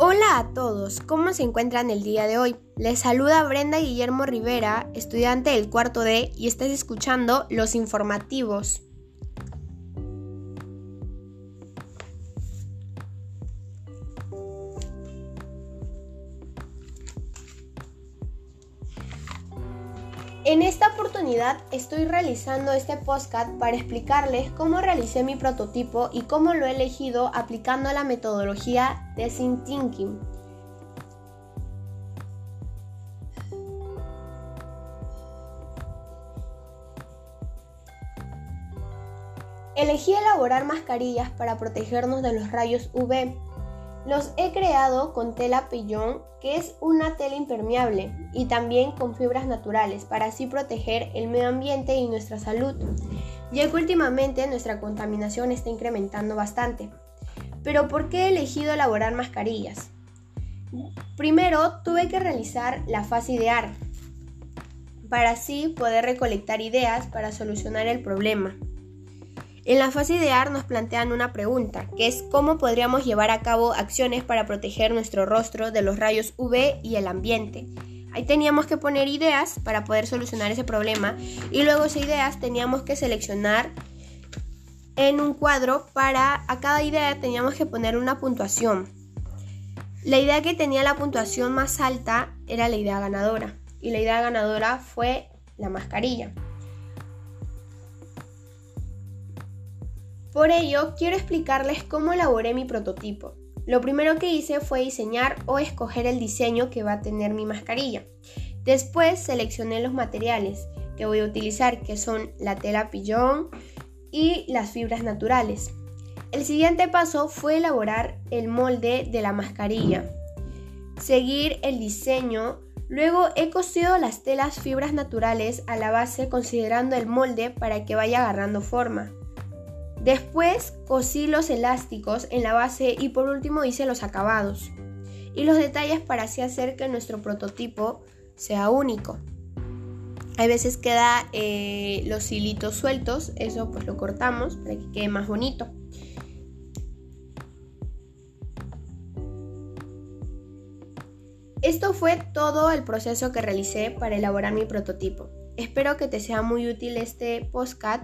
Hola a todos, ¿cómo se encuentran el día de hoy? Les saluda Brenda Guillermo Rivera, estudiante del cuarto D, y estás escuchando los informativos. En esta oportunidad estoy realizando este podcast para explicarles cómo realicé mi prototipo y cómo lo he elegido aplicando la metodología de Design Thinking. Elegí elaborar mascarillas para protegernos de los rayos UV los he creado con tela pillón, que es una tela impermeable, y también con fibras naturales, para así proteger el medio ambiente y nuestra salud, ya que últimamente nuestra contaminación está incrementando bastante. Pero ¿por qué he elegido elaborar mascarillas? Primero tuve que realizar la fase idear, para así poder recolectar ideas para solucionar el problema. En la fase de AR nos plantean una pregunta, que es cómo podríamos llevar a cabo acciones para proteger nuestro rostro de los rayos UV y el ambiente. Ahí teníamos que poner ideas para poder solucionar ese problema y luego esas ideas teníamos que seleccionar en un cuadro para a cada idea teníamos que poner una puntuación. La idea que tenía la puntuación más alta era la idea ganadora y la idea ganadora fue la mascarilla. Por ello, quiero explicarles cómo elaboré mi prototipo. Lo primero que hice fue diseñar o escoger el diseño que va a tener mi mascarilla. Después seleccioné los materiales que voy a utilizar, que son la tela pillón y las fibras naturales. El siguiente paso fue elaborar el molde de la mascarilla, seguir el diseño, luego he cosido las telas fibras naturales a la base considerando el molde para que vaya agarrando forma. Después cosí los elásticos en la base y por último hice los acabados y los detalles para así hacer que nuestro prototipo sea único. A veces queda eh, los hilitos sueltos, eso pues lo cortamos para que quede más bonito. Esto fue todo el proceso que realicé para elaborar mi prototipo. Espero que te sea muy útil este postcat